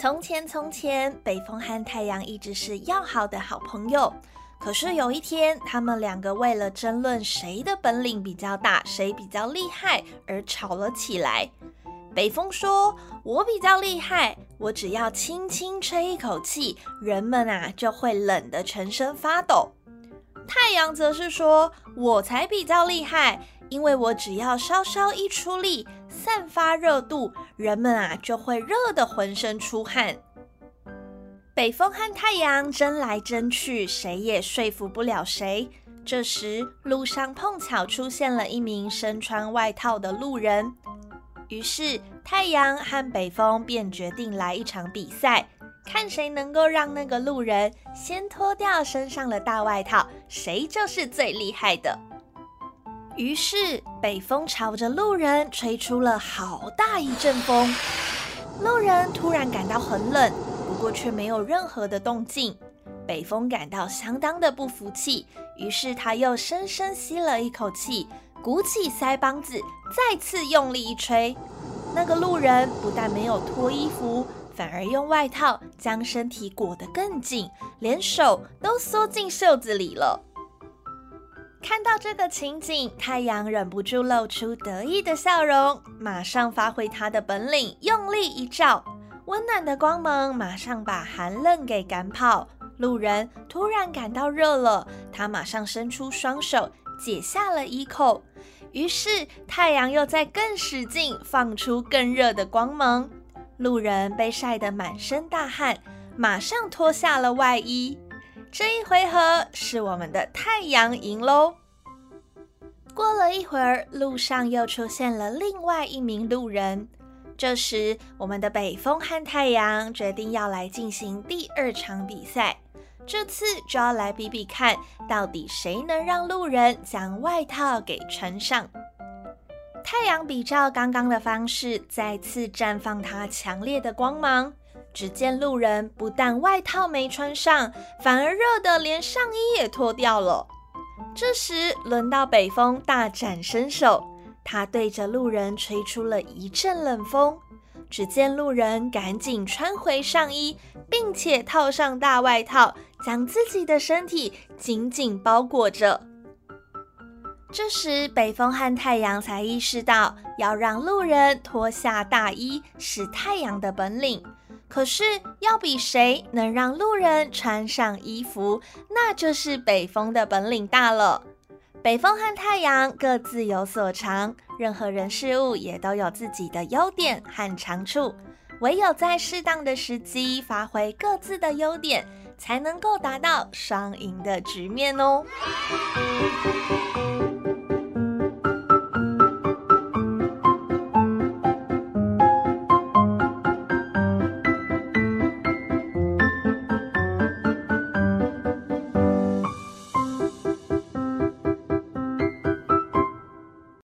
从前，从前，北风和太阳一直是要好的好朋友。可是有一天，他们两个为了争论谁的本领比较大，谁比较厉害而吵了起来。北风说：“我比较厉害，我只要轻轻吹一口气，人们啊就会冷得全身发抖。”太阳则是说：“我才比较厉害，因为我只要稍稍一出力，散发热度，人们啊就会热得浑身出汗。”北风和太阳争来争去，谁也说服不了谁。这时，路上碰巧出现了一名身穿外套的路人。于是，太阳和北风便决定来一场比赛，看谁能够让那个路人先脱掉身上的大外套，谁就是最厉害的。于是，北风朝着路人吹出了好大一阵风，路人突然感到很冷，不过却没有任何的动静。北风感到相当的不服气，于是他又深深吸了一口气。鼓起腮帮子，再次用力一吹，那个路人不但没有脱衣服，反而用外套将身体裹得更紧，连手都缩进袖子里了。看到这个情景，太阳忍不住露出得意的笑容，马上发挥他的本领，用力一照，温暖的光芒马上把寒冷给赶跑。路人突然感到热了，他马上伸出双手。解下了衣扣，于是太阳又在更使劲，放出更热的光芒。路人被晒得满身大汗，马上脱下了外衣。这一回合是我们的太阳赢喽。过了一会儿，路上又出现了另外一名路人。这时，我们的北风和太阳决定要来进行第二场比赛。这次就要来比比看，到底谁能让路人将外套给穿上。太阳比照刚刚的方式，再次绽放它强烈的光芒。只见路人不但外套没穿上，反而热得连上衣也脱掉了。这时轮到北风大展身手，他对着路人吹出了一阵冷风。只见路人赶紧穿回上衣，并且套上大外套，将自己的身体紧紧包裹着。这时，北风和太阳才意识到要让路人脱下大衣是太阳的本领，可是要比谁能让路人穿上衣服，那就是北风的本领大了。北风和太阳各自有所长，任何人事物也都有自己的优点和长处，唯有在适当的时机发挥各自的优点，才能够达到双赢的局面哦。